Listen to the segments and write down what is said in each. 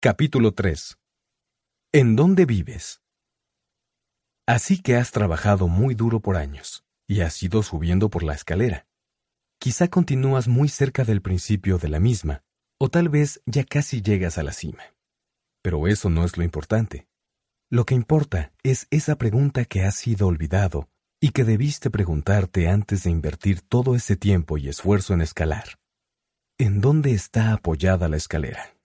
Capítulo 3. ¿En dónde vives? Así que has trabajado muy duro por años y has ido subiendo por la escalera. Quizá continúas muy cerca del principio de la misma, o tal vez ya casi llegas a la cima. Pero eso no es lo importante. Lo que importa es esa pregunta que has sido olvidado y que debiste preguntarte antes de invertir todo ese tiempo y esfuerzo en escalar. ¿En dónde está apoyada la escalera?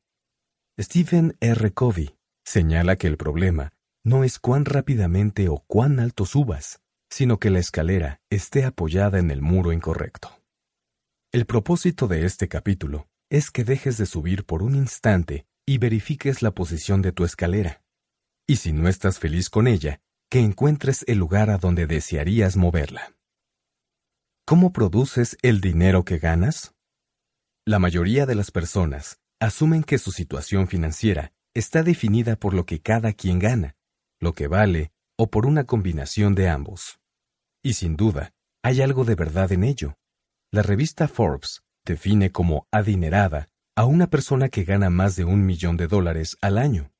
Stephen R. Covey señala que el problema no es cuán rápidamente o cuán alto subas, sino que la escalera esté apoyada en el muro incorrecto. El propósito de este capítulo es que dejes de subir por un instante y verifiques la posición de tu escalera. Y si no estás feliz con ella, que encuentres el lugar a donde desearías moverla. ¿Cómo produces el dinero que ganas? La mayoría de las personas asumen que su situación financiera está definida por lo que cada quien gana, lo que vale o por una combinación de ambos. Y sin duda, hay algo de verdad en ello. La revista Forbes define como adinerada a una persona que gana más de un millón de dólares al año,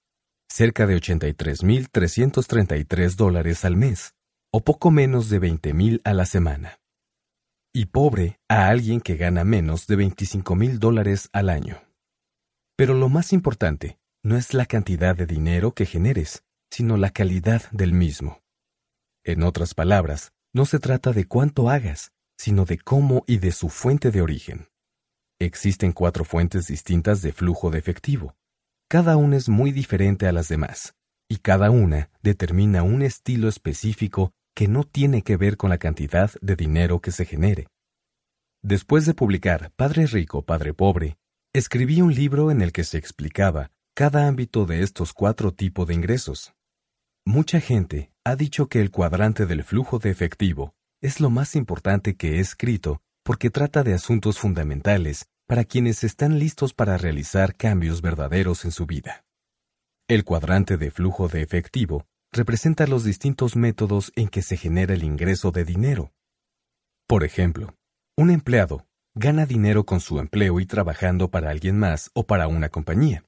cerca de 83.333 dólares al mes, o poco menos de 20.000 a la semana. Y pobre a alguien que gana menos de 25.000 dólares al año. Pero lo más importante no es la cantidad de dinero que generes, sino la calidad del mismo. En otras palabras, no se trata de cuánto hagas, sino de cómo y de su fuente de origen. Existen cuatro fuentes distintas de flujo de efectivo. Cada una es muy diferente a las demás, y cada una determina un estilo específico que no tiene que ver con la cantidad de dinero que se genere. Después de publicar Padre Rico, Padre Pobre, escribí un libro en el que se explicaba cada ámbito de estos cuatro tipos de ingresos. Mucha gente ha dicho que el cuadrante del flujo de efectivo es lo más importante que he escrito porque trata de asuntos fundamentales para quienes están listos para realizar cambios verdaderos en su vida. El cuadrante de flujo de efectivo representa los distintos métodos en que se genera el ingreso de dinero. Por ejemplo, un empleado gana dinero con su empleo y trabajando para alguien más o para una compañía.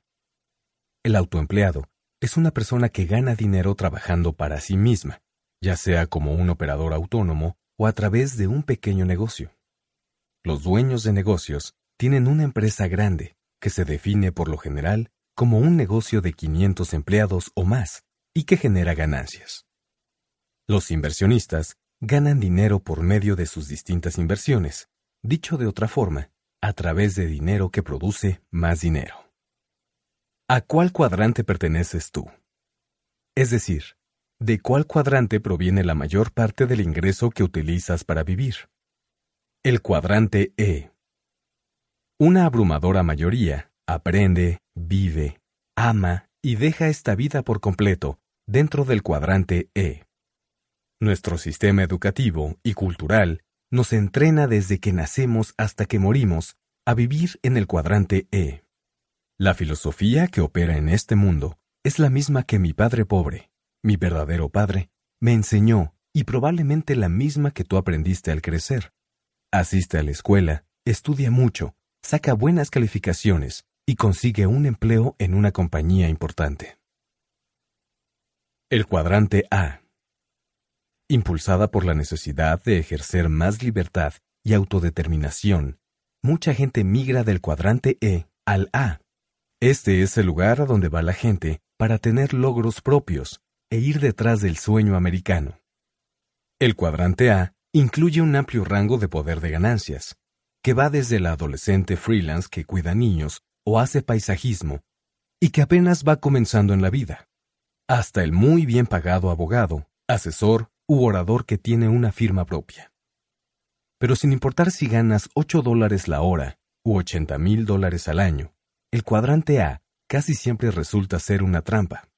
El autoempleado es una persona que gana dinero trabajando para sí misma, ya sea como un operador autónomo o a través de un pequeño negocio. Los dueños de negocios tienen una empresa grande, que se define por lo general como un negocio de 500 empleados o más, y que genera ganancias. Los inversionistas ganan dinero por medio de sus distintas inversiones, dicho de otra forma, a través de dinero que produce más dinero. ¿A cuál cuadrante perteneces tú? Es decir, ¿de cuál cuadrante proviene la mayor parte del ingreso que utilizas para vivir? El cuadrante E. Una abrumadora mayoría aprende, vive, ama y deja esta vida por completo dentro del cuadrante E. Nuestro sistema educativo y cultural nos entrena desde que nacemos hasta que morimos a vivir en el cuadrante E. La filosofía que opera en este mundo es la misma que mi padre pobre, mi verdadero padre, me enseñó y probablemente la misma que tú aprendiste al crecer. Asiste a la escuela, estudia mucho, saca buenas calificaciones y consigue un empleo en una compañía importante. El cuadrante A. Impulsada por la necesidad de ejercer más libertad y autodeterminación, mucha gente migra del cuadrante E al A. Este es el lugar a donde va la gente para tener logros propios e ir detrás del sueño americano. El cuadrante A incluye un amplio rango de poder de ganancias, que va desde la adolescente freelance que cuida niños o hace paisajismo, y que apenas va comenzando en la vida, hasta el muy bien pagado abogado, asesor u orador que tiene una firma propia. Pero sin importar si ganas 8 dólares la hora u 80 mil dólares al año, el cuadrante A casi siempre resulta ser una trampa.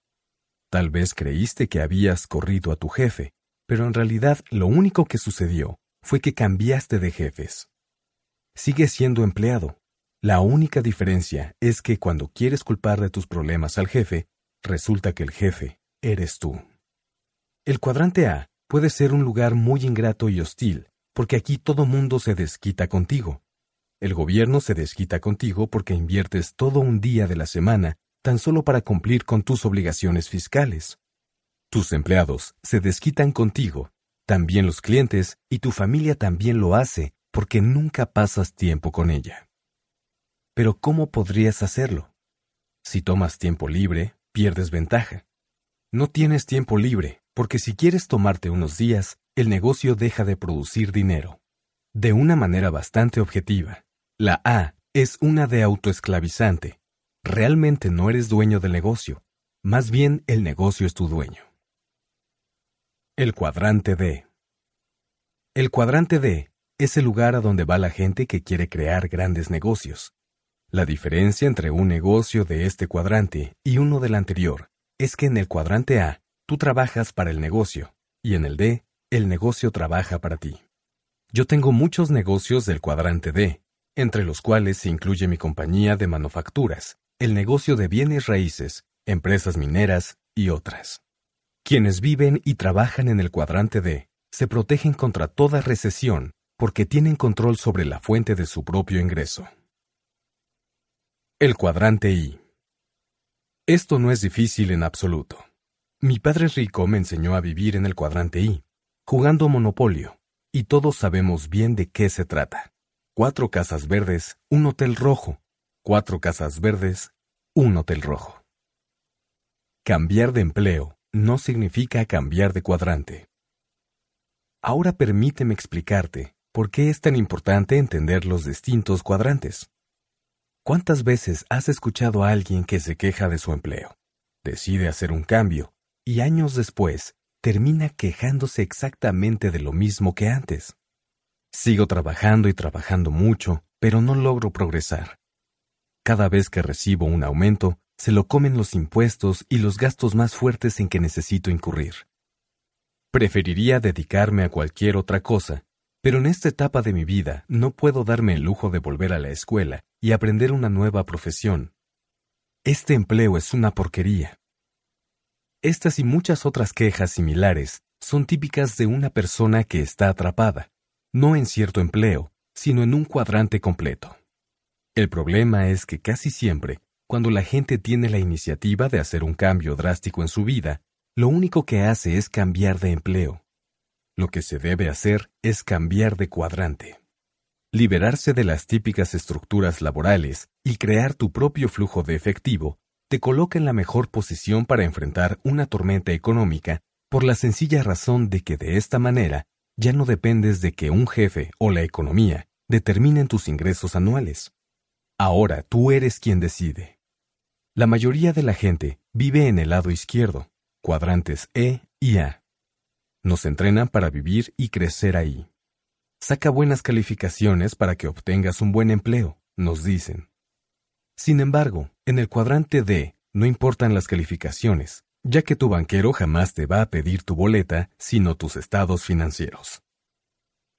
Tal vez creíste que habías corrido a tu jefe, pero en realidad lo único que sucedió fue que cambiaste de jefes. Sigues siendo empleado. La única diferencia es que cuando quieres culpar de tus problemas al jefe, resulta que el jefe eres tú. El cuadrante A puede ser un lugar muy ingrato y hostil, porque aquí todo mundo se desquita contigo. El gobierno se desquita contigo porque inviertes todo un día de la semana tan solo para cumplir con tus obligaciones fiscales. Tus empleados se desquitan contigo, también los clientes y tu familia también lo hace porque nunca pasas tiempo con ella. Pero ¿cómo podrías hacerlo? Si tomas tiempo libre, pierdes ventaja. No tienes tiempo libre, porque si quieres tomarte unos días, el negocio deja de producir dinero. De una manera bastante objetiva, la A es una de autoesclavizante. Realmente no eres dueño del negocio, más bien el negocio es tu dueño. El cuadrante D. El cuadrante D es el lugar a donde va la gente que quiere crear grandes negocios. La diferencia entre un negocio de este cuadrante y uno del anterior es que en el cuadrante A tú trabajas para el negocio y en el D el negocio trabaja para ti. Yo tengo muchos negocios del cuadrante D, entre los cuales se incluye mi compañía de manufacturas, el negocio de bienes raíces, empresas mineras y otras. Quienes viven y trabajan en el cuadrante D se protegen contra toda recesión porque tienen control sobre la fuente de su propio ingreso. El cuadrante I. Esto no es difícil en absoluto. Mi padre rico me enseñó a vivir en el cuadrante I, jugando Monopolio, y todos sabemos bien de qué se trata. Cuatro casas verdes, un hotel rojo. Cuatro casas verdes, un hotel rojo. Cambiar de empleo no significa cambiar de cuadrante. Ahora permíteme explicarte por qué es tan importante entender los distintos cuadrantes. ¿Cuántas veces has escuchado a alguien que se queja de su empleo? Decide hacer un cambio y años después termina quejándose exactamente de lo mismo que antes. Sigo trabajando y trabajando mucho, pero no logro progresar. Cada vez que recibo un aumento, se lo comen los impuestos y los gastos más fuertes en que necesito incurrir. Preferiría dedicarme a cualquier otra cosa, pero en esta etapa de mi vida no puedo darme el lujo de volver a la escuela y aprender una nueva profesión. Este empleo es una porquería. Estas y muchas otras quejas similares son típicas de una persona que está atrapada, no en cierto empleo, sino en un cuadrante completo. El problema es que casi siempre, cuando la gente tiene la iniciativa de hacer un cambio drástico en su vida, lo único que hace es cambiar de empleo. Lo que se debe hacer es cambiar de cuadrante. Liberarse de las típicas estructuras laborales y crear tu propio flujo de efectivo te coloca en la mejor posición para enfrentar una tormenta económica por la sencilla razón de que de esta manera ya no dependes de que un jefe o la economía determinen tus ingresos anuales. Ahora tú eres quien decide. La mayoría de la gente vive en el lado izquierdo, cuadrantes E y A. Nos entrenan para vivir y crecer ahí. Saca buenas calificaciones para que obtengas un buen empleo, nos dicen. Sin embargo, en el cuadrante D no importan las calificaciones, ya que tu banquero jamás te va a pedir tu boleta, sino tus estados financieros.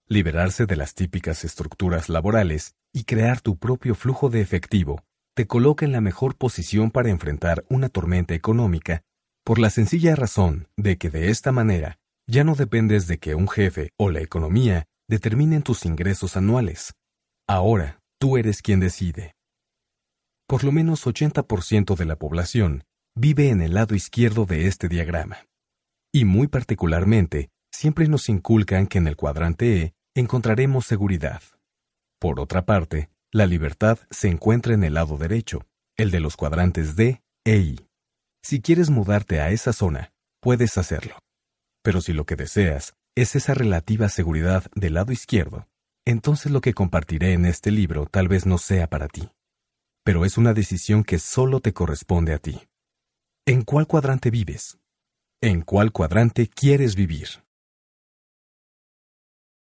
Liberarse de las típicas estructuras laborales y crear tu propio flujo de efectivo te coloca en la mejor posición para enfrentar una tormenta económica por la sencilla razón de que de esta manera ya no dependes de que un jefe o la economía determinen tus ingresos anuales. Ahora, tú eres quien decide por lo menos 80% de la población vive en el lado izquierdo de este diagrama. Y muy particularmente, siempre nos inculcan que en el cuadrante E encontraremos seguridad. Por otra parte, la libertad se encuentra en el lado derecho, el de los cuadrantes D e I. Si quieres mudarte a esa zona, puedes hacerlo. Pero si lo que deseas es esa relativa seguridad del lado izquierdo, entonces lo que compartiré en este libro tal vez no sea para ti pero es una decisión que solo te corresponde a ti. ¿En cuál cuadrante vives? ¿En cuál cuadrante quieres vivir?